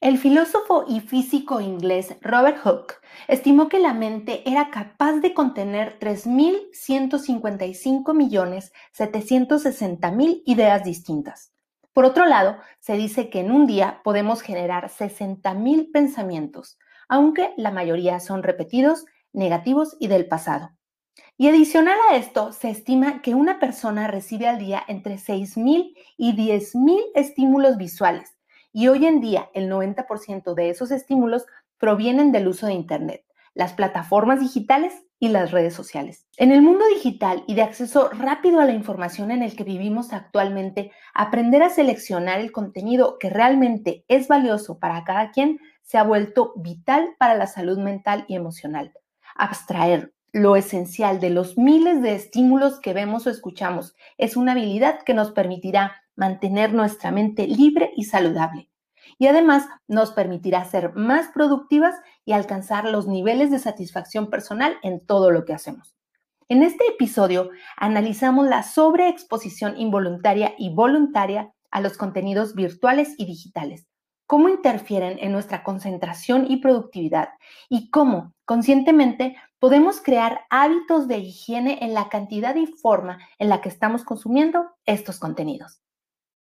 El filósofo y físico inglés Robert Hooke estimó que la mente era capaz de contener 3.155.760.000 ideas distintas. Por otro lado, se dice que en un día podemos generar 60.000 pensamientos, aunque la mayoría son repetidos, negativos y del pasado. Y adicional a esto, se estima que una persona recibe al día entre 6.000 y 10.000 estímulos visuales y hoy en día el 90% de esos estímulos provienen del uso de Internet, las plataformas digitales y las redes sociales. En el mundo digital y de acceso rápido a la información en el que vivimos actualmente, aprender a seleccionar el contenido que realmente es valioso para cada quien se ha vuelto vital para la salud mental y emocional. Abstraer lo esencial de los miles de estímulos que vemos o escuchamos es una habilidad que nos permitirá mantener nuestra mente libre y saludable. Y además nos permitirá ser más productivas y alcanzar los niveles de satisfacción personal en todo lo que hacemos. En este episodio analizamos la sobreexposición involuntaria y voluntaria a los contenidos virtuales y digitales, cómo interfieren en nuestra concentración y productividad y cómo conscientemente podemos crear hábitos de higiene en la cantidad y forma en la que estamos consumiendo estos contenidos.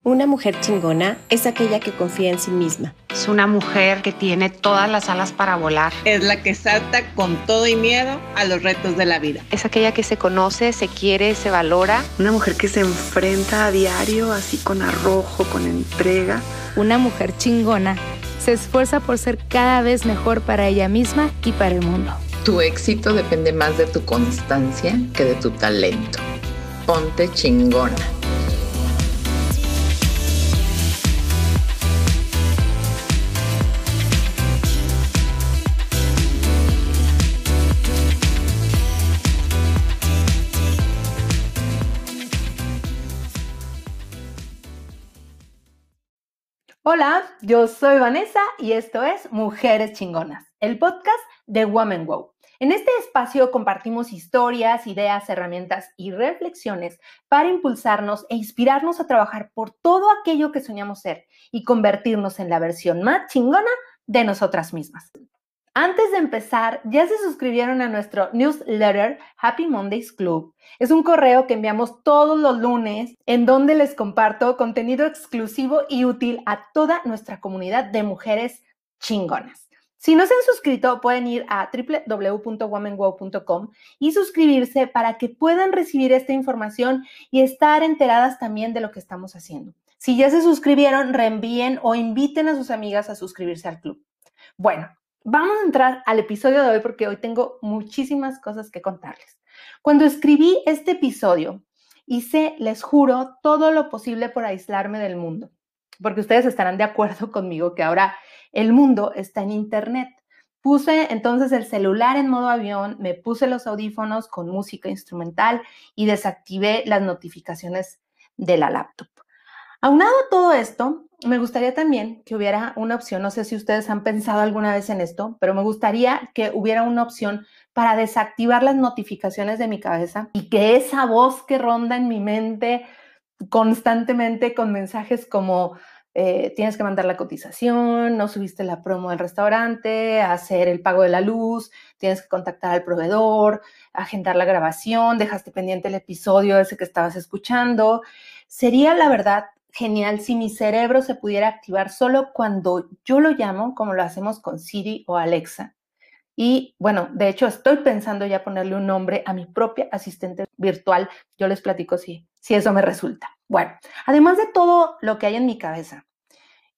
Una mujer chingona es aquella que confía en sí misma. Es una mujer que tiene todas las alas para volar. Es la que salta con todo y miedo a los retos de la vida. Es aquella que se conoce, se quiere, se valora. Una mujer que se enfrenta a diario así con arrojo, con entrega. Una mujer chingona se esfuerza por ser cada vez mejor para ella misma y para el mundo. Tu éxito depende más de tu constancia que de tu talento. Ponte chingona. Hola, yo soy Vanessa y esto es Mujeres Chingonas, el podcast de Woman Wow. En este espacio compartimos historias, ideas, herramientas y reflexiones para impulsarnos e inspirarnos a trabajar por todo aquello que soñamos ser y convertirnos en la versión más chingona de nosotras mismas. Antes de empezar, ya se suscribieron a nuestro newsletter Happy Mondays Club. Es un correo que enviamos todos los lunes en donde les comparto contenido exclusivo y útil a toda nuestra comunidad de mujeres chingonas. Si no se han suscrito, pueden ir a www.womanwow.com y suscribirse para que puedan recibir esta información y estar enteradas también de lo que estamos haciendo. Si ya se suscribieron, reenvíen o inviten a sus amigas a suscribirse al club. Bueno, Vamos a entrar al episodio de hoy porque hoy tengo muchísimas cosas que contarles. Cuando escribí este episodio, hice, les juro, todo lo posible por aislarme del mundo, porque ustedes estarán de acuerdo conmigo que ahora el mundo está en Internet. Puse entonces el celular en modo avión, me puse los audífonos con música instrumental y desactivé las notificaciones de la laptop. Aunado a todo esto, me gustaría también que hubiera una opción, no sé si ustedes han pensado alguna vez en esto, pero me gustaría que hubiera una opción para desactivar las notificaciones de mi cabeza y que esa voz que ronda en mi mente constantemente con mensajes como eh, tienes que mandar la cotización, no subiste la promo del restaurante, hacer el pago de la luz, tienes que contactar al proveedor, agendar la grabación, dejaste pendiente el episodio ese que estabas escuchando. Sería la verdad genial si mi cerebro se pudiera activar solo cuando yo lo llamo, como lo hacemos con Siri o Alexa. Y bueno, de hecho estoy pensando ya ponerle un nombre a mi propia asistente virtual. Yo les platico si, si eso me resulta. Bueno, además de todo lo que hay en mi cabeza,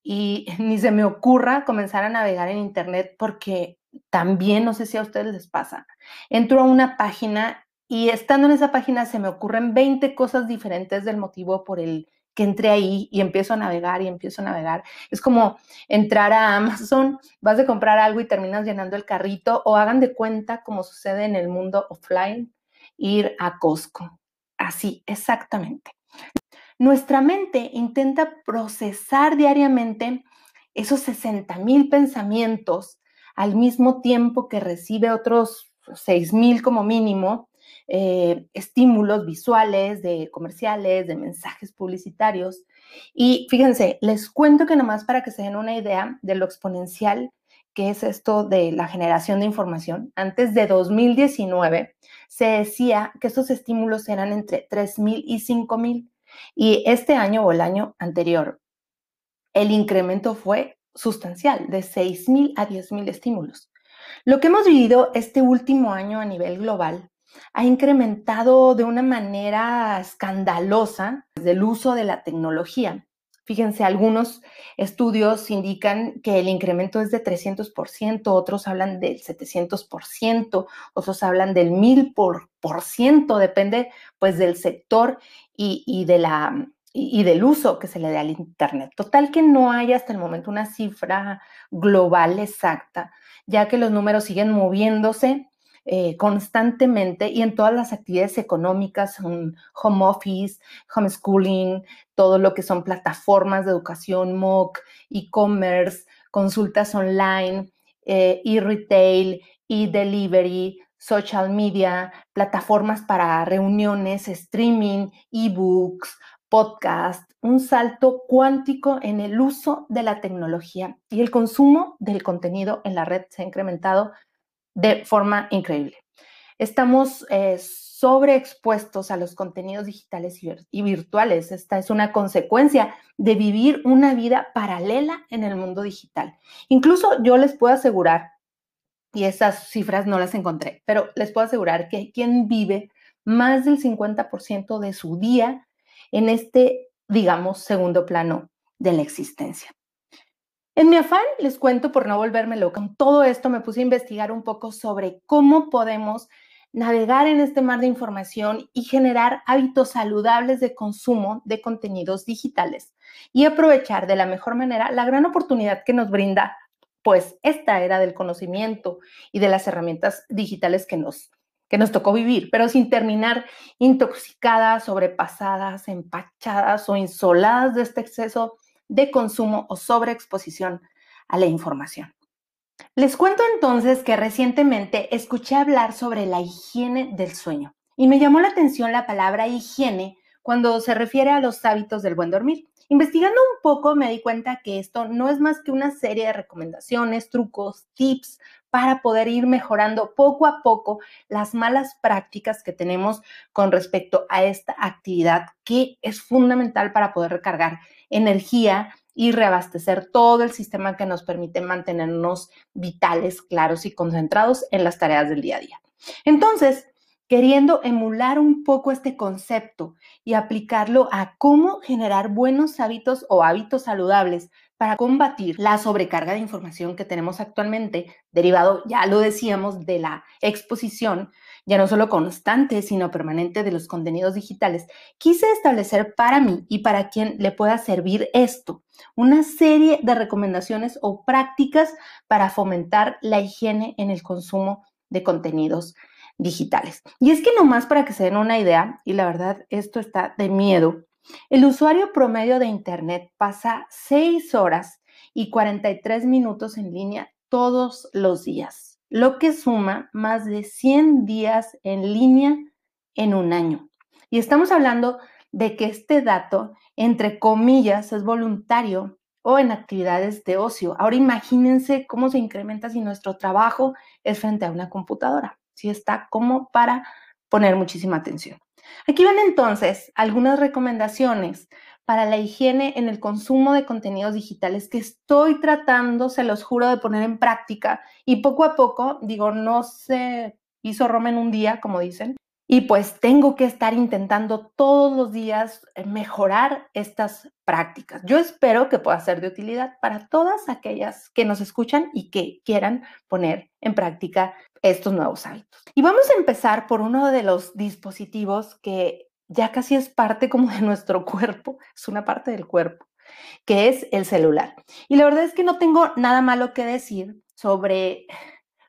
y ni se me ocurra comenzar a navegar en Internet porque también, no sé si a ustedes les pasa, entro a una página y estando en esa página se me ocurren 20 cosas diferentes del motivo por el que entré ahí y empiezo a navegar y empiezo a navegar. Es como entrar a Amazon, vas a comprar algo y terminas llenando el carrito o hagan de cuenta como sucede en el mundo offline, ir a Costco. Así, exactamente. Nuestra mente intenta procesar diariamente esos 60 mil pensamientos al mismo tiempo que recibe otros 6 mil como mínimo eh, estímulos visuales, de comerciales, de mensajes publicitarios. Y fíjense, les cuento que nomás para que se den una idea de lo exponencial que es esto de la generación de información, antes de 2019 se decía que estos estímulos eran entre 3.000 y 5.000 y este año o el año anterior el incremento fue sustancial, de 6.000 a 10.000 estímulos. Lo que hemos vivido este último año a nivel global ha incrementado de una manera escandalosa el uso de la tecnología. Fíjense, algunos estudios indican que el incremento es de 300%, otros hablan del 700%, otros hablan del 1000%, depende pues del sector y, y de la, y, del uso que se le dé al Internet. Total que no hay hasta el momento una cifra global exacta, ya que los números siguen moviéndose eh, constantemente y en todas las actividades económicas, home office, homeschooling, todo lo que son plataformas de educación, MOOC, e-commerce, consultas online, eh, e-retail, e-delivery, social media, plataformas para reuniones, streaming, e-books, podcast, un salto cuántico en el uso de la tecnología y el consumo del contenido en la red se ha incrementado de forma increíble. Estamos eh, sobreexpuestos a los contenidos digitales y virtuales. Esta es una consecuencia de vivir una vida paralela en el mundo digital. Incluso yo les puedo asegurar, y esas cifras no las encontré, pero les puedo asegurar que quien vive más del 50% de su día en este, digamos, segundo plano de la existencia. En mi afán, les cuento por no volverme loca, con todo esto me puse a investigar un poco sobre cómo podemos navegar en este mar de información y generar hábitos saludables de consumo de contenidos digitales y aprovechar de la mejor manera la gran oportunidad que nos brinda pues esta era del conocimiento y de las herramientas digitales que nos que nos tocó vivir, pero sin terminar intoxicadas, sobrepasadas, empachadas o insoladas de este exceso de consumo o sobreexposición a la información. Les cuento entonces que recientemente escuché hablar sobre la higiene del sueño y me llamó la atención la palabra higiene cuando se refiere a los hábitos del buen dormir. Investigando un poco me di cuenta que esto no es más que una serie de recomendaciones, trucos, tips para poder ir mejorando poco a poco las malas prácticas que tenemos con respecto a esta actividad que es fundamental para poder recargar energía y reabastecer todo el sistema que nos permite mantenernos vitales, claros y concentrados en las tareas del día a día. Entonces, queriendo emular un poco este concepto y aplicarlo a cómo generar buenos hábitos o hábitos saludables para combatir la sobrecarga de información que tenemos actualmente, derivado, ya lo decíamos, de la exposición, ya no solo constante, sino permanente de los contenidos digitales, quise establecer para mí y para quien le pueda servir esto, una serie de recomendaciones o prácticas para fomentar la higiene en el consumo de contenidos digitales. Y es que nomás para que se den una idea, y la verdad esto está de miedo, el usuario promedio de Internet pasa 6 horas y 43 minutos en línea todos los días, lo que suma más de 100 días en línea en un año. Y estamos hablando de que este dato, entre comillas, es voluntario o en actividades de ocio. Ahora imagínense cómo se incrementa si nuestro trabajo es frente a una computadora si está como para poner muchísima atención. Aquí van entonces algunas recomendaciones para la higiene en el consumo de contenidos digitales que estoy tratando, se los juro, de poner en práctica y poco a poco, digo, no se hizo Roma en un día, como dicen, y pues tengo que estar intentando todos los días eh, mejorar estas prácticas. Yo espero que pueda ser de utilidad para todas aquellas que nos escuchan y que quieran poner en práctica estos nuevos hábitos. Y vamos a empezar por uno de los dispositivos que ya casi es parte como de nuestro cuerpo, es una parte del cuerpo, que es el celular. Y la verdad es que no tengo nada malo que decir sobre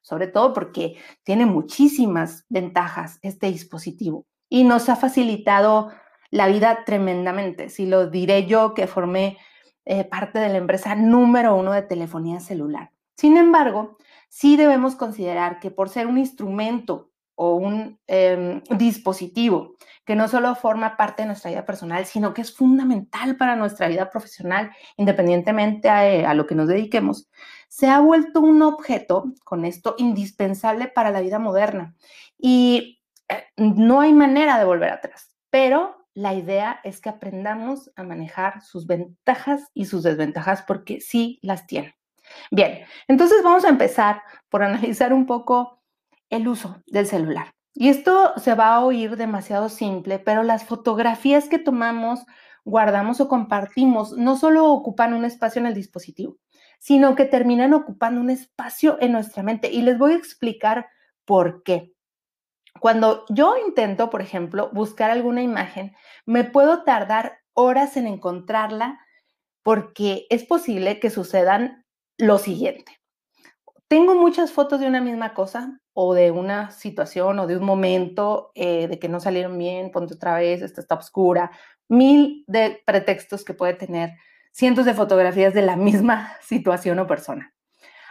sobre todo porque tiene muchísimas ventajas este dispositivo y nos ha facilitado la vida tremendamente. Si lo diré yo que formé eh, parte de la empresa número uno de telefonía celular. Sin embargo, sí debemos considerar que por ser un instrumento o un em, dispositivo que no solo forma parte de nuestra vida personal, sino que es fundamental para nuestra vida profesional, independientemente a, a lo que nos dediquemos, se ha vuelto un objeto, con esto, indispensable para la vida moderna. Y eh, no hay manera de volver atrás, pero la idea es que aprendamos a manejar sus ventajas y sus desventajas porque sí las tiene. Bien, entonces vamos a empezar por analizar un poco el uso del celular. Y esto se va a oír demasiado simple, pero las fotografías que tomamos, guardamos o compartimos no solo ocupan un espacio en el dispositivo, sino que terminan ocupando un espacio en nuestra mente. Y les voy a explicar por qué. Cuando yo intento, por ejemplo, buscar alguna imagen, me puedo tardar horas en encontrarla porque es posible que sucedan lo siguiente. Tengo muchas fotos de una misma cosa o de una situación o de un momento eh, de que no salieron bien, ponte otra vez, esta está oscura, mil de pretextos que puede tener cientos de fotografías de la misma situación o persona.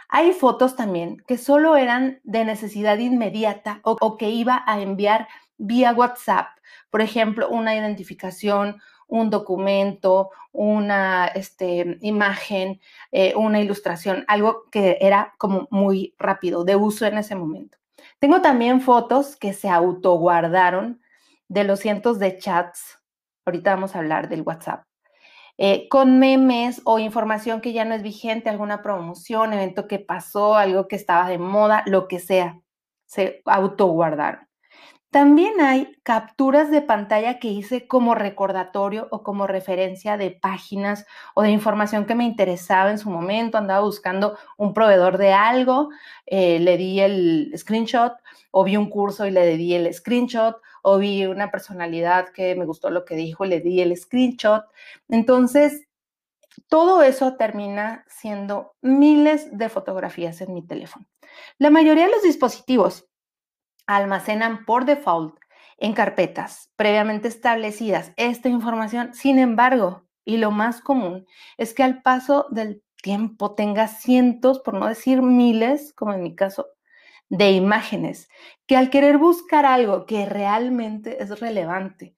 Hay fotos también que solo eran de necesidad inmediata o, que iba a enviar vía WhatsApp. Por ejemplo, una identificación, un documento, una este, imagen, eh, una ilustración, algo que era como muy rápido, de uso en ese momento. Tengo también fotos que se autoguardaron de los cientos de chats. Ahorita vamos a hablar del WhatsApp eh, con memes o información que ya no es vigente, alguna promoción, evento que pasó, algo que estaba de moda, lo que sea, se autoguardaron. También hay capturas de pantalla que hice como recordatorio o como referencia de páginas o de información que me interesaba en su momento. Andaba buscando un proveedor de algo, eh, le di el screenshot o vi un curso y le di el screenshot o vi una personalidad que me gustó lo que dijo le di el screenshot. Entonces, todo eso termina siendo miles de fotografías en mi teléfono. La mayoría de los dispositivos almacenan por default en carpetas previamente establecidas esta información. Sin embargo, y lo más común es que al paso del tiempo tenga cientos, por no decir miles, como en mi caso, de imágenes, que al querer buscar algo que realmente es relevante,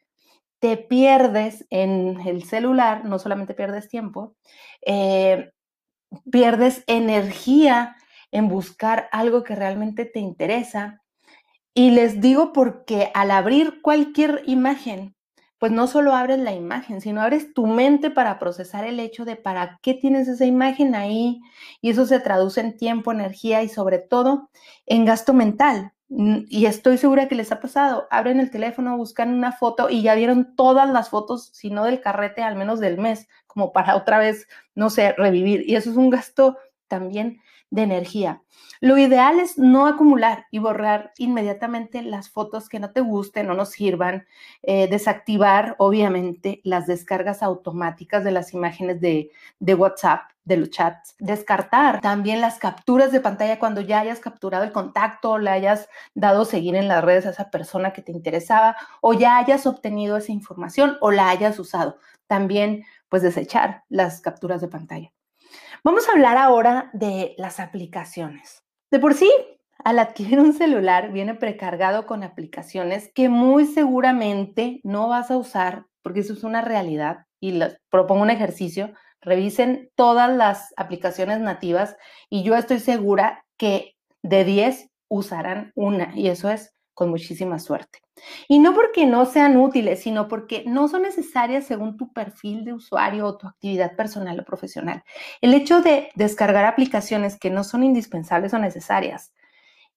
te pierdes en el celular, no solamente pierdes tiempo, eh, pierdes energía en buscar algo que realmente te interesa. Y les digo porque al abrir cualquier imagen, pues no solo abres la imagen, sino abres tu mente para procesar el hecho de para qué tienes esa imagen ahí y eso se traduce en tiempo, energía y sobre todo en gasto mental. Y estoy segura que les ha pasado, abren el teléfono, buscan una foto y ya vieron todas las fotos, si no del carrete, al menos del mes, como para otra vez, no sé, revivir. Y eso es un gasto también de energía. Lo ideal es no acumular y borrar inmediatamente las fotos que no te gusten no sirvan, eh, desactivar obviamente las descargas automáticas de las imágenes de, de WhatsApp, de los chats, descartar también las capturas de pantalla cuando ya hayas capturado el contacto, le hayas dado seguir en las redes a esa persona que te interesaba o ya hayas obtenido esa información o la hayas usado. También pues desechar las capturas de pantalla. Vamos a hablar ahora de las aplicaciones. De por sí, al adquirir un celular viene precargado con aplicaciones que muy seguramente no vas a usar porque eso es una realidad y les propongo un ejercicio. Revisen todas las aplicaciones nativas y yo estoy segura que de 10 usarán una y eso es con muchísima suerte. Y no porque no sean útiles, sino porque no son necesarias según tu perfil de usuario o tu actividad personal o profesional. El hecho de descargar aplicaciones que no son indispensables o necesarias,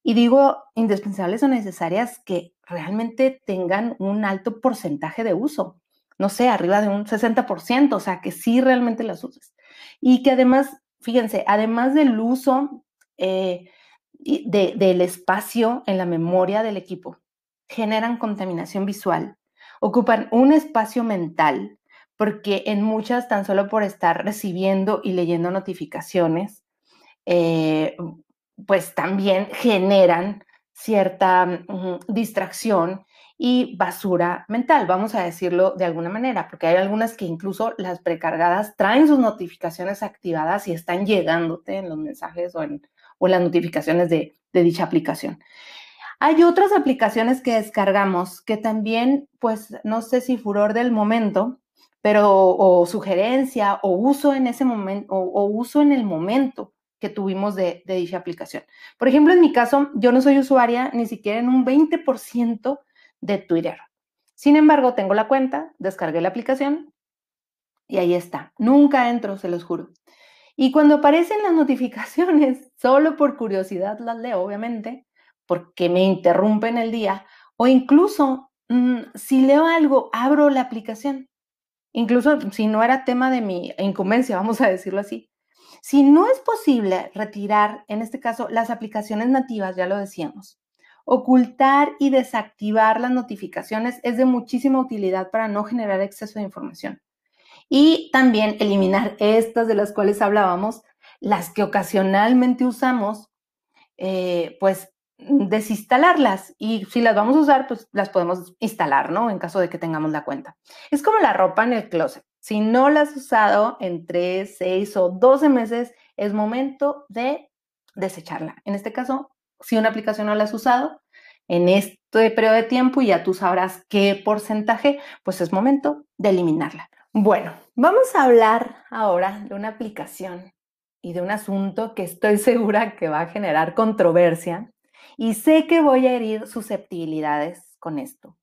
y digo indispensables o necesarias que realmente tengan un alto porcentaje de uso, no sé, arriba de un 60%, o sea, que sí realmente las uses. Y que además, fíjense, además del uso, eh, del espacio en la memoria del equipo. Generan contaminación visual, ocupan un espacio mental, porque en muchas, tan solo por estar recibiendo y leyendo notificaciones, eh, pues también generan cierta distracción y basura mental, vamos a decirlo de alguna manera, porque hay algunas que incluso las precargadas traen sus notificaciones activadas y están llegándote en los mensajes o en, o las notificaciones de, dicha aplicación. Hay otras aplicaciones que descargamos que también, pues, no sé si furor del momento, pero o sugerencia o uso en ese momento o, uso en el momento que tuvimos de, de, dicha aplicación. Por ejemplo, en mi caso, yo no soy usuaria ni siquiera en un 20% de Twitter. Sin embargo, tengo la cuenta, descargué la aplicación y ahí está. Nunca entro, se los juro. Y cuando aparecen las notificaciones, solo por curiosidad las leo, obviamente, porque me interrumpen el día, o incluso mm, si leo algo, abro la aplicación. Incluso si no era tema de mi incumbencia, vamos a decirlo así. Si no es posible retirar, en este caso, las aplicaciones nativas, ya lo decíamos, ocultar y desactivar las notificaciones es de muchísima utilidad para no generar exceso de información. Y también eliminar estas de las cuales hablábamos, las que ocasionalmente usamos, eh, pues desinstalarlas y si las vamos a usar, pues las podemos instalar, ¿no? En caso de que tengamos la cuenta. Es como la ropa en el closet. Si no la has usado en 3, 6 o 12 meses, es momento de desecharla. En este caso, si una aplicación no la has usado en este periodo de tiempo y ya tú sabrás qué porcentaje, pues es momento de eliminarla. Bueno, vamos a hablar ahora de una aplicación y de un asunto que estoy segura que va a generar controversia y sé que voy a herir susceptibilidades con esto.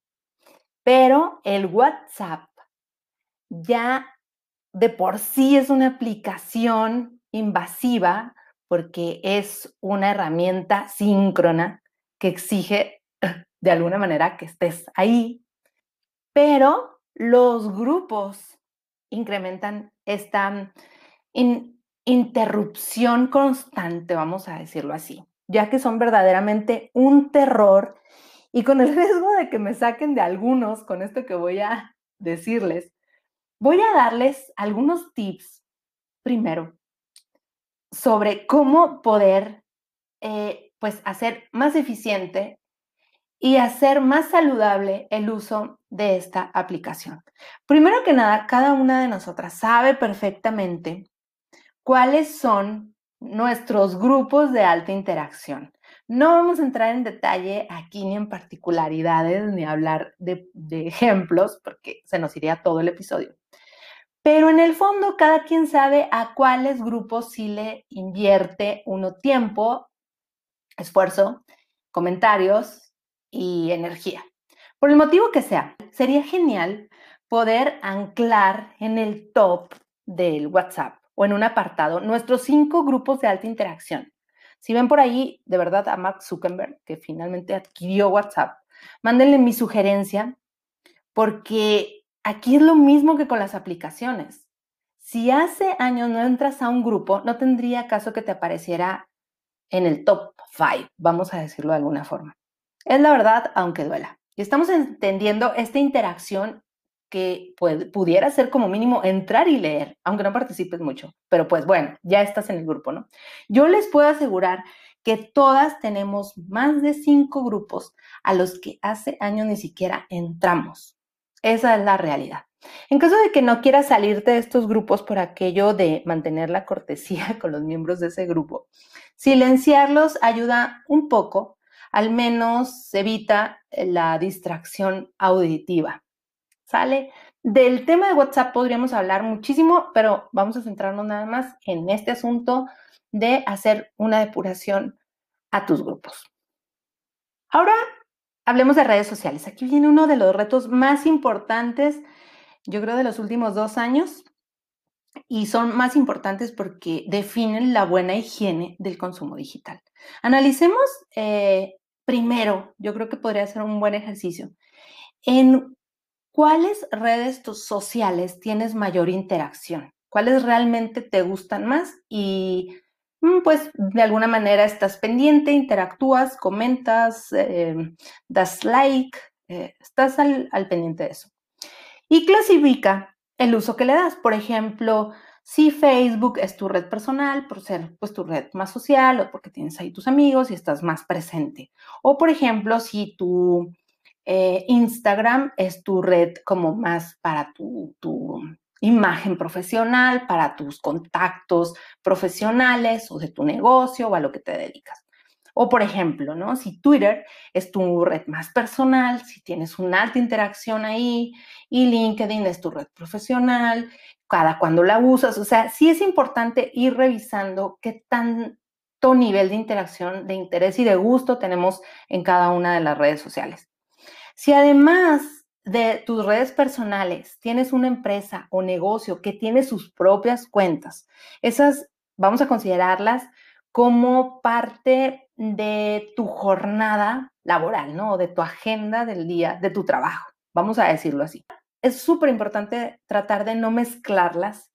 Pero el WhatsApp ya de por sí es una aplicación invasiva porque es una herramienta síncrona que exige de alguna manera que estés ahí. Pero los grupos incrementan esta interrupción constante, vamos a decirlo así ya que son verdaderamente un terror y con el riesgo de que me saquen de algunos con esto que voy a decirles, voy a darles algunos tips primero sobre cómo poder eh, pues hacer más eficiente y hacer más saludable el uso de esta aplicación. Primero que nada, cada una de nosotras sabe perfectamente cuáles son nuestros grupos de alta interacción. No vamos a entrar en detalle aquí ni en particularidades ni hablar de, ejemplos porque se nos iría todo el episodio. Pero en el fondo cada quien sabe a cuáles grupos sí le invierte uno tiempo, esfuerzo, comentarios y energía. Por el motivo que sea, sería genial poder anclar en el top del WhatsApp o en un apartado nuestros cinco grupos de alta interacción. Si ven por ahí, de verdad, a Mark Zuckerberg, que finalmente adquirió WhatsApp, mándenle mi sugerencia, porque aquí es lo mismo que con las aplicaciones. Si hace años no entras a un grupo, no tendría caso que te apareciera en el top five, vamos a decirlo de alguna forma. Es la verdad, aunque duela. Y estamos entendiendo esta interacción que pudiera ser como mínimo entrar y leer, aunque no participes mucho. Pero pues bueno, ya estás en el grupo, ¿no? Yo les puedo asegurar que todas tenemos más de cinco grupos a los que hace años ni siquiera entramos. Esa es la realidad. En caso de que no quieras salirte de estos grupos por aquello de mantener la cortesía con los miembros de ese grupo, silenciarlos ayuda un poco, al menos evita la distracción auditiva. ¿Sale? Del tema de WhatsApp podríamos hablar muchísimo, pero vamos a centrarnos nada más en este asunto de hacer una depuración a tus grupos. Ahora hablemos de redes sociales. Aquí viene uno de los retos más importantes, yo creo, de los últimos dos años, y son más importantes porque definen la buena higiene del consumo digital. Analicemos eh, primero, yo creo que podría ser un buen ejercicio, en ¿cuáles redes sociales tienes mayor interacción? ¿Cuáles realmente te gustan más? Y mm, pues de alguna manera estás pendiente, interactúas, comentas, em, das like, eh, estás al pendiente de eso. Y clasifica el uso que le das. Por ejemplo, si Facebook es tu red personal, por ser pues tu red más social o porque tienes ahí tus amigos y estás más presente. O por ejemplo, si tu eh, Instagram es tu red como más para tu, imagen profesional, para tus contactos profesionales o de tu negocio o a lo que te dedicas. O por ejemplo, ¿no? Si Twitter es tu red más personal, si tienes una alta interacción ahí y LinkedIn es tu red profesional, cada cuando la usas, o sea, sí es importante ir revisando qué tanto nivel de interacción, de interés y de gusto tenemos en cada una de las redes sociales. Si además de tus redes personales tienes una empresa o negocio que tiene sus propias cuentas, esas vamos a considerarlas como parte de tu jornada laboral, ¿no? De tu agenda del día, de tu trabajo, vamos a decirlo así. Es súper importante tratar de no mezclarlas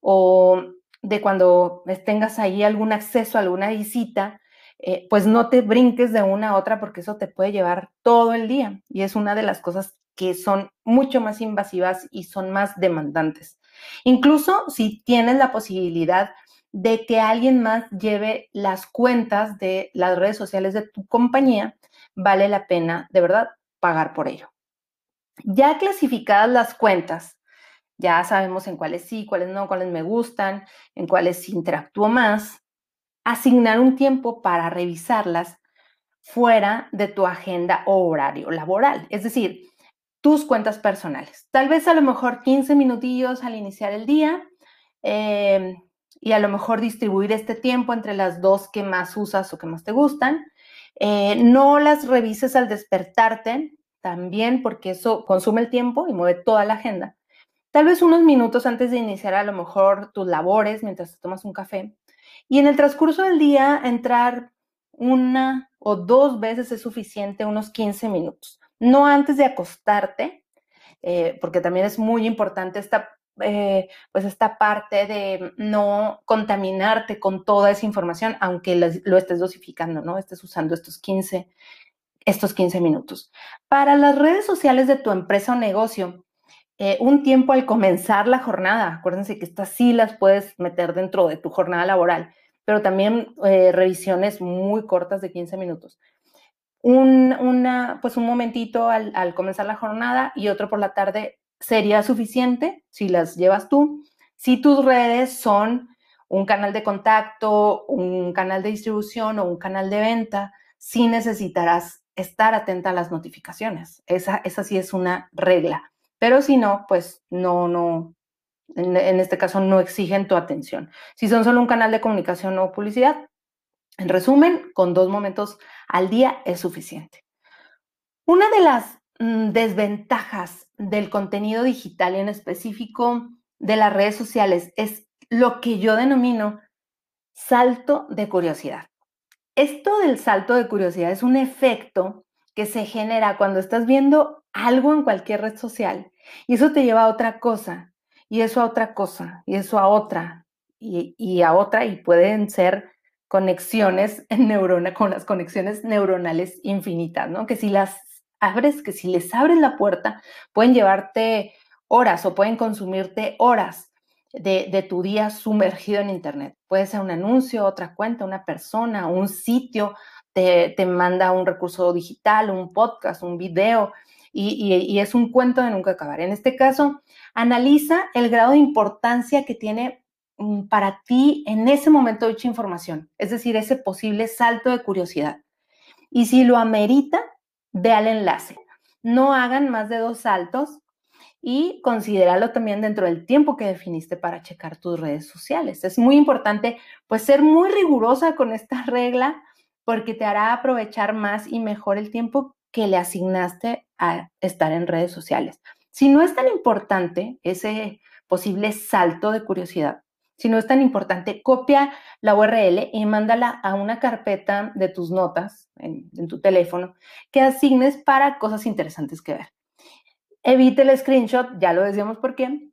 o de cuando tengas ahí algún acceso alguna visita, eh, pues no te brinques de una a otra porque eso te puede llevar todo el día y es una de las cosas que son mucho más invasivas y son más demandantes. Incluso si tienes la posibilidad de que alguien más lleve las cuentas de las redes sociales de tu compañía, vale la pena de verdad pagar por ello. Ya clasificadas las cuentas, ya sabemos en cuáles sí, cuáles no, cuáles me gustan, en cuáles interactúo más, asignar un tiempo para revisarlas fuera de tu agenda o horario laboral, es decir, tus cuentas personales. Tal vez a lo mejor 15 minutillos al iniciar el día, eh, y a lo mejor distribuir este tiempo entre las dos que más usas o que más te gustan. Eh, no las revises al despertarte también porque eso consume el tiempo y mueve toda la agenda. Tal vez unos minutos antes de iniciar a lo mejor tus labores mientras te tomas un café. Y en el transcurso del día entrar una o dos veces es suficiente, unos 15 minutos. No antes de acostarte, eh, porque también es muy importante esta eh, pues esta parte de no contaminarte con toda esa información, aunque lo, estés dosificando, ¿no? Estés usando estos 15, estos 15 minutos. Para las redes sociales de tu empresa o negocio, eh, un tiempo al comenzar la jornada, acuérdense que estas sí las puedes meter dentro de tu jornada laboral, pero también eh, revisiones muy cortas de 15 minutos. Un, una, pues un momentito al, al comenzar la jornada y otro por la tarde sería suficiente si las llevas tú. Si tus redes son un canal de contacto, un canal de distribución o un canal de venta, sí necesitarás estar atenta a las notificaciones. Esa, esa sí es una regla. Pero si no, pues no, no, en, este caso no exigen tu atención. Si son solo un canal de comunicación o publicidad, en resumen, con dos momentos al día es suficiente. Una de las Mm, desventajas del contenido digital y en específico de las redes sociales es lo que yo denomino salto de curiosidad. Esto del salto de curiosidad es un efecto que se genera cuando estás viendo algo en cualquier red social y eso te lleva a otra cosa y eso a otra cosa y eso a otra y, y a otra y pueden ser conexiones en neurona con las conexiones neuronales infinitas, ¿no? Que si las abres, que si les abres la puerta, pueden llevarte horas o pueden consumirte horas de, tu día sumergido en Internet. Puede ser un anuncio, otra cuenta, una persona, un sitio, te, manda un recurso digital, un podcast, un video, y, y, es un cuento de nunca acabar. En este caso, analiza el grado de importancia que tiene mm, para ti en ese momento dicha información, es decir, ese posible salto de curiosidad. Y si lo amerita, ve al enlace. No hagan más de dos saltos y considéralo también dentro del tiempo que definiste para checar tus redes sociales. Es muy importante pues ser muy rigurosa con esta regla porque te hará aprovechar más y mejor el tiempo que le asignaste a estar en redes sociales. Si no es tan importante ese posible salto de curiosidad, si no es tan importante, copia la URL y mándala a una carpeta de tus notas en, tu teléfono que asignes para cosas interesantes que ver. Evite el screenshot, ya lo decíamos por qué.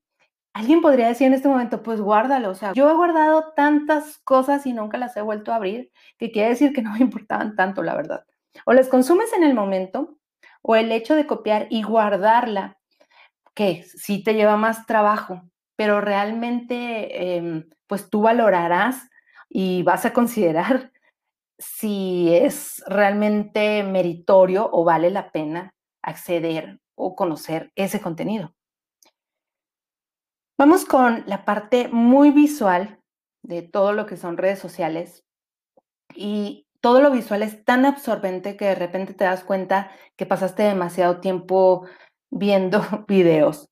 Alguien podría decir en este momento, pues guárdalo. O sea, yo he guardado tantas cosas y nunca las he vuelto a abrir, que quiere decir que no me importaban tanto, la verdad. O las consumes en el momento, o el hecho de copiar y guardarla, que sí te lleva más trabajo, pero realmente em, pues tú valorarás y vas a considerar si es realmente meritorio o vale la pena acceder o conocer ese contenido. Vamos con la parte muy visual de todo lo que son redes sociales y todo lo visual es tan absorbente que de repente te das cuenta que pasaste demasiado tiempo viendo videos.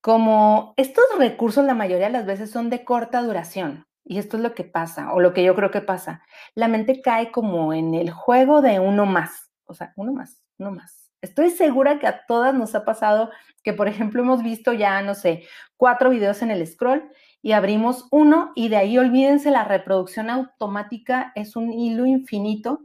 Como estos recursos la mayoría de las veces son de corta duración, y esto es lo que pasa, o lo que yo creo que pasa, la mente cae como en el juego de uno más, o sea, uno más, uno más. Estoy segura que a todas nos ha pasado que, por ejemplo, hemos visto ya, no sé, cuatro videos en el scroll y abrimos uno y de ahí olvídense, la reproducción automática es un hilo infinito,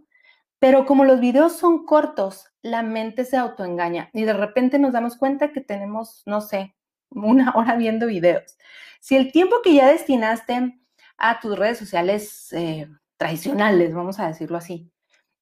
pero como los videos son cortos, la mente se autoengaña y de repente nos damos cuenta que tenemos, no sé, una hora viendo videos. Si el tiempo que ya destinaste a tus redes sociales eh, tradicionales, vamos a decirlo así,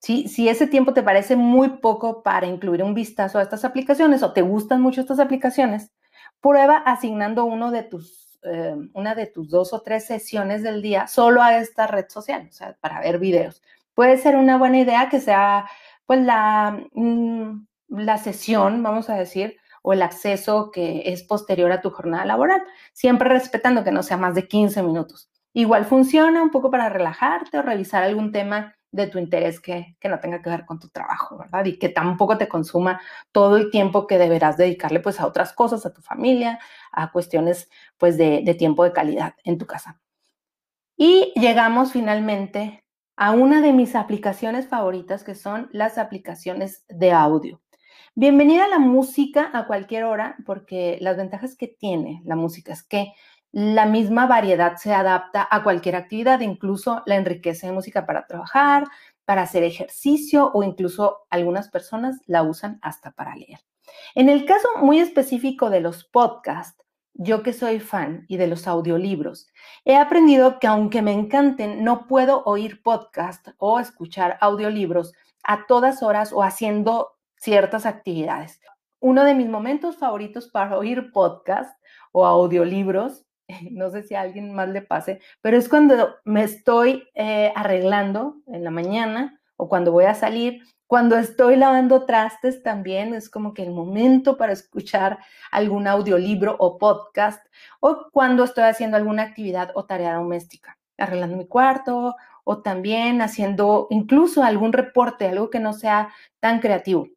si, ese tiempo te parece muy poco para incluir un vistazo a estas aplicaciones o te gustan mucho estas aplicaciones, prueba asignando uno de tus, eh, una de tus dos o tres sesiones del día solo a esta red social, o sea, para ver videos. Puede ser una buena idea que sea, pues, la, mm, la sesión, vamos a decir, o el acceso que es posterior a tu jornada laboral, siempre respetando que no sea más de 15 minutos. Igual funciona un poco para relajarte o revisar algún tema de tu interés que, no tenga que ver con tu trabajo, ¿verdad? Y que tampoco te consuma todo el tiempo que deberás dedicarle pues a otras cosas, a tu familia, a cuestiones pues de, de tiempo de calidad en tu casa. Y llegamos finalmente a una de mis aplicaciones favoritas que son las aplicaciones de audio. Bienvenida a la música a cualquier hora porque las ventajas que tiene la música es que la misma variedad se adapta a cualquier actividad, incluso la enriquece en música para trabajar, para hacer ejercicio o incluso algunas personas la usan hasta para leer. En el caso muy específico de los podcasts, yo que soy fan y de los audiolibros, he aprendido que aunque me encanten, no puedo oír podcast o escuchar audiolibros a todas horas o haciendo ciertas actividades. Uno de mis momentos favoritos para oír podcast o audiolibros no sé si a alguien más le pase, pero es cuando me estoy eh, arreglando en la mañana o cuando voy a salir, cuando estoy lavando trastes también, es como que el momento para escuchar algún audiolibro o podcast, o cuando estoy haciendo alguna actividad o tarea doméstica, arreglando mi cuarto o también haciendo incluso algún reporte, algo que no sea tan creativo.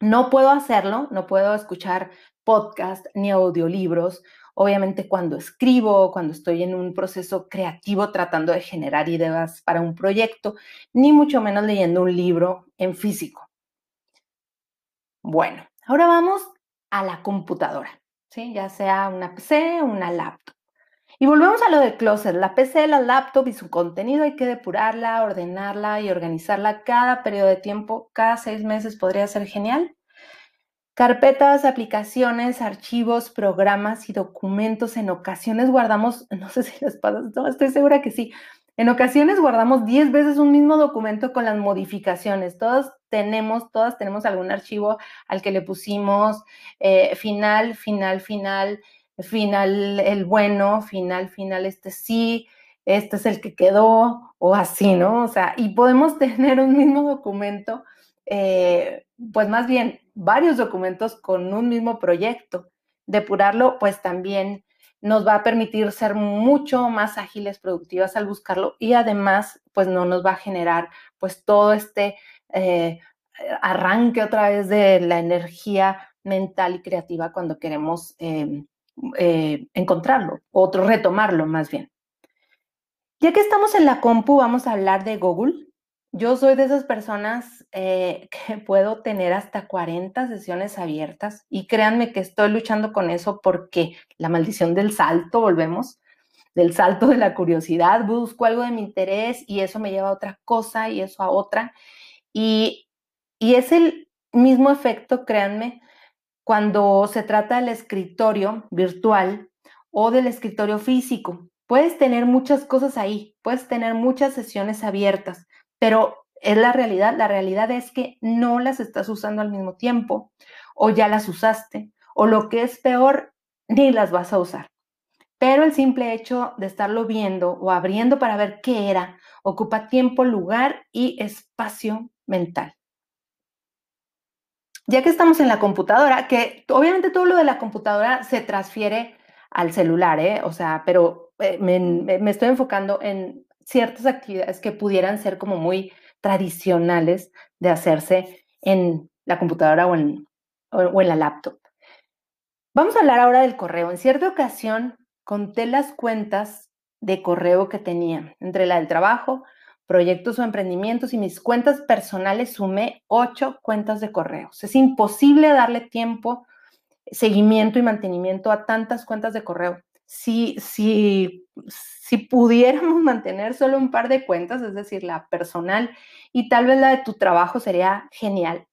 No puedo hacerlo, no puedo escuchar podcast ni audiolibros Obviamente cuando escribo, cuando estoy en un proceso creativo tratando de generar ideas para un proyecto, ni mucho menos leyendo un libro en físico. Bueno, ahora vamos a la computadora, ¿sí? ya sea una PC o una laptop. Y volvemos a lo del closet. La PC, la laptop y su contenido hay que depurarla, ordenarla y organizarla cada periodo de tiempo. Cada seis meses podría ser genial. Carpetas, aplicaciones, archivos, programas y documentos. En ocasiones guardamos, no sé si les pasa, no, estoy segura que sí. En ocasiones guardamos 10 veces un mismo documento con las modificaciones. Todos tenemos, todas tenemos algún archivo al que le pusimos eh, final, final, final, final el bueno, final, final este sí, este es el que quedó o así, ¿no? O sea, y podemos tener un mismo documento, eh, pues más bien varios documentos con un mismo proyecto. Depurarlo, pues también nos va a permitir ser mucho más ágiles, productivas al buscarlo y además, pues no nos va a generar pues todo este eh, arranque otra vez de la energía mental y creativa cuando queremos em, eh, encontrarlo o retomarlo más bien. Ya que estamos en la compu, vamos a hablar de Google. Yo soy de esas personas eh, que puedo tener hasta 40 sesiones abiertas y créanme que estoy luchando con eso porque la maldición del salto, volvemos, del salto de la curiosidad, busco algo de mi interés y eso me lleva a otra cosa y eso a otra. Y, y es el mismo efecto, créanme, cuando se trata del escritorio virtual o del escritorio físico. Puedes tener muchas cosas ahí, puedes tener muchas sesiones abiertas, pero es la realidad. La realidad es que no las estás usando al mismo tiempo o ya las usaste o lo que es peor, ni las vas a usar. Pero el simple hecho de estarlo viendo o abriendo para ver qué era ocupa tiempo, lugar y espacio mental. Ya que estamos en la computadora, que obviamente todo lo de la computadora se transfiere al celular, ¿eh? O sea, pero eh, me, me estoy enfocando en ciertas actividades que pudieran ser como muy tradicionales de hacerse en la computadora o en, la laptop. Vamos a hablar ahora del correo. En cierta ocasión conté las cuentas de correo que tenía, entre la del trabajo, proyectos o emprendimientos y mis cuentas personales sumé ocho cuentas de correos. Es imposible darle tiempo, seguimiento y mantenimiento a tantas cuentas de correo. Si, si, si pudiéramos mantener solo un par de cuentas, es decir, la personal y tal vez la de tu trabajo, sería genial.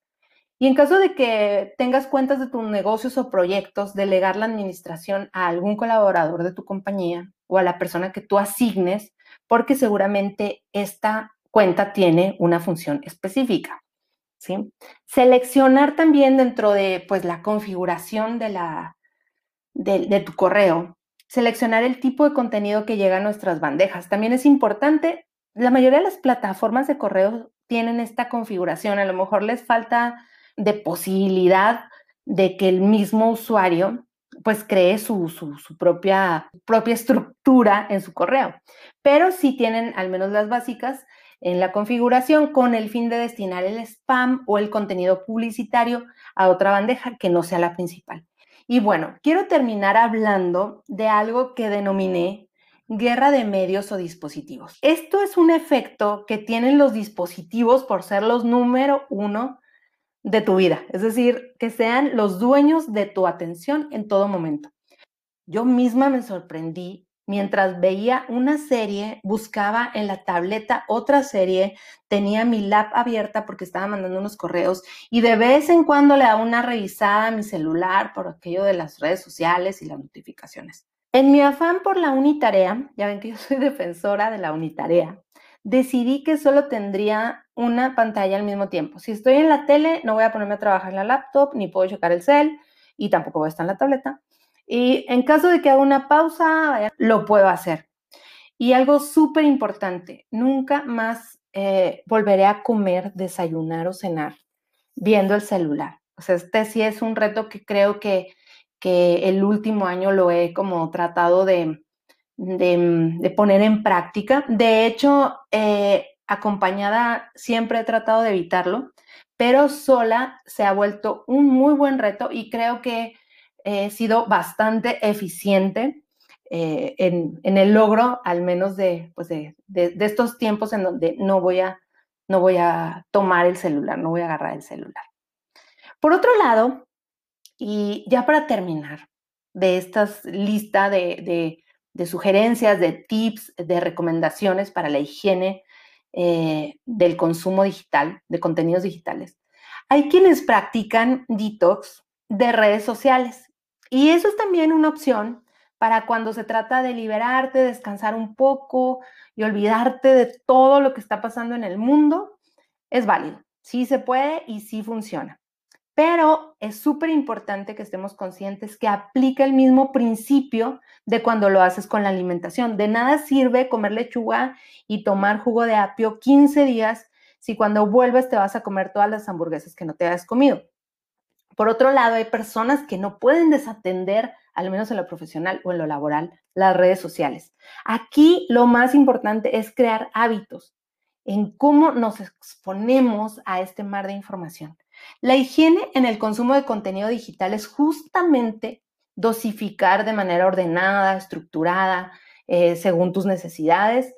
Y en caso de que tengas cuentas de tus negocios o proyectos, delegar la administración a algún colaborador de tu compañía o a la persona que tú asignes porque seguramente esta cuenta tiene una función específica. ¿sí? Seleccionar también dentro de pues, la configuración de, la, de, de tu correo, seleccionar el tipo de contenido que llega a nuestras bandejas. También es importante, la mayoría de las plataformas de correo tienen esta configuración, a lo mejor les falta de posibilidad de que el mismo usuario pues cree su, propia, propia estructura en su correo. Pero sí tienen al menos las básicas en la configuración con el fin de destinar el spam o el contenido publicitario a otra bandeja que no sea la principal. Y bueno, quiero terminar hablando de algo que denominé guerra de medios o dispositivos. Esto es un efecto que tienen los dispositivos por ser los número uno de tu vida, es decir, que sean los dueños de tu atención en todo momento. Yo misma me sorprendí mientras veía una serie, buscaba en la tableta otra serie, tenía mi lap abierta porque estaba mandando unos correos y de vez en cuando le daba una revisada a mi celular por aquello de las redes sociales y las notificaciones. En mi afán por la unitarea, ya ven que yo soy defensora de la unitarea, decidí que solo tendría una pantalla al mismo tiempo. Si estoy en la tele, no voy a ponerme a trabajar en la laptop, ni puedo chocar el cel y tampoco voy a estar en la tableta. Y en caso de que haga una pausa, lo puedo hacer. Y algo súper importante, nunca más eh, volveré a comer, desayunar o cenar viendo el celular. O sea, este sí es un reto que creo que, que el último año lo he como tratado de, de, poner en práctica. De hecho, eh, acompañada siempre he tratado de evitarlo, pero sola se ha vuelto un muy buen reto y creo que he sido bastante eficiente eh, en, el logro, al menos pues de, de, estos tiempos en donde no voy, a, no voy a tomar el celular, no voy a agarrar el celular. Por otro lado, y ya para terminar de esta lista de, de sugerencias, de tips, de recomendaciones para la higiene eh, del consumo digital, de contenidos digitales. Hay quienes practican detox de redes sociales y eso es también una opción para cuando se trata de liberarte, descansar un poco y olvidarte de todo lo que está pasando en el mundo. Es válido, sí se puede y sí funciona. Pero es súper importante que estemos conscientes que aplica el mismo principio de cuando lo haces con la alimentación. De nada sirve comer lechuga y tomar jugo de apio 15 días si cuando vuelves te vas a comer todas las hamburguesas que no te hayas comido. Por otro lado, hay personas que no pueden desatender, al menos en lo profesional o en lo laboral, las redes sociales. Aquí lo más importante es crear hábitos en cómo nos exponemos a este mar de información. La higiene en el consumo de contenido digital es justamente dosificar de manera ordenada, estructurada, eh, según tus necesidades,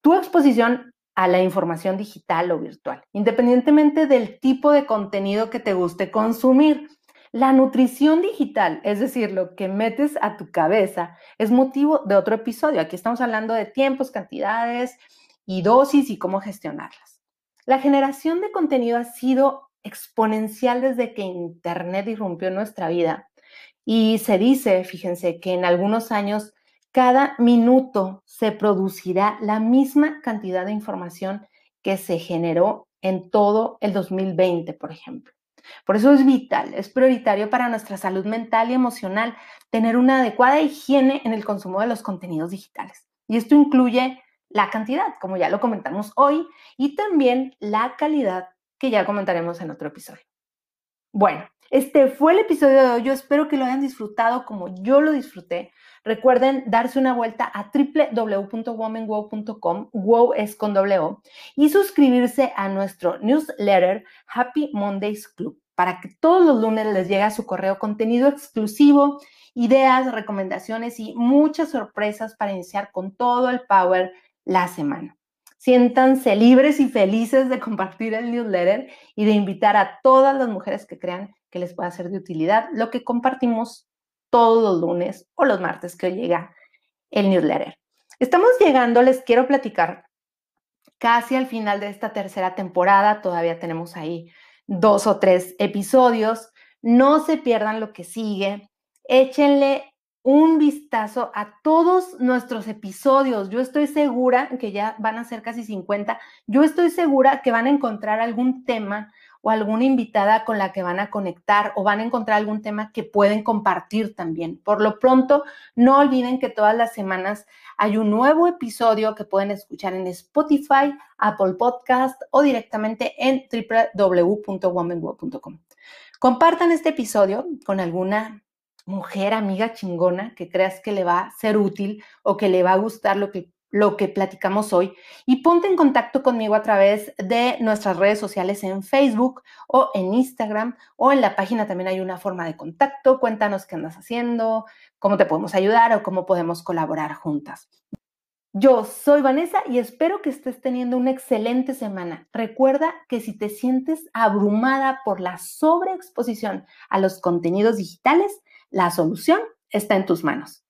tu exposición a la información digital o virtual, independientemente del tipo de contenido que te guste consumir. La nutrición digital, es decir, lo que metes a tu cabeza, es motivo de otro episodio. Aquí estamos hablando de tiempos, cantidades y dosis y cómo gestionarlas. La generación de contenido ha sido exponencial desde que Internet irrumpió en nuestra vida. Y se dice, fíjense, que en algunos años cada minuto se producirá la misma cantidad de información que se generó en todo el 2020, por ejemplo. Por eso es vital, es prioritario para nuestra salud mental y emocional tener una adecuada higiene en el consumo de los contenidos digitales. Y esto incluye la cantidad, como ya lo comentamos hoy, y también la calidad que ya comentaremos en otro episodio. Bueno, este fue el episodio de hoy. Yo espero que lo hayan disfrutado como yo lo disfruté. Recuerden darse una vuelta a www.womanwow.com, wow es con doble O, y suscribirse a nuestro newsletter Happy Mondays Club para que todos los lunes les llegue a su correo contenido exclusivo, ideas, recomendaciones y muchas sorpresas para iniciar con todo el power la semana. Siéntanse libres y felices de compartir el newsletter y de invitar a todas las mujeres que crean que les pueda ser de utilidad lo que compartimos todos los lunes o los martes que llega el newsletter. Estamos llegando, les quiero platicar, casi al final de esta tercera temporada, todavía tenemos ahí dos o tres episodios. No se pierdan lo que sigue. Échenle un vistazo a todos nuestros episodios. Yo estoy segura que ya van a ser casi 50. Yo estoy segura que van a encontrar algún tema o alguna invitada con la que van a conectar o van a encontrar algún tema que pueden compartir también. Por lo pronto, no olviden que todas las semanas hay un nuevo episodio que pueden escuchar en Spotify, Apple Podcast o directamente en www.womanworld.com. Compartan este episodio con alguna mujer, amiga chingona, que creas que le va a ser útil o que le va a gustar lo que, lo que platicamos hoy. Y ponte en contacto conmigo a través de nuestras redes sociales en Facebook o en Instagram o en la página también hay una forma de contacto. Cuéntanos qué andas haciendo, cómo te podemos ayudar o cómo podemos colaborar juntas. Yo soy Vanessa y espero que estés teniendo una excelente semana. Recuerda que si te sientes abrumada por la sobreexposición a los contenidos digitales, la solución está en tus manos.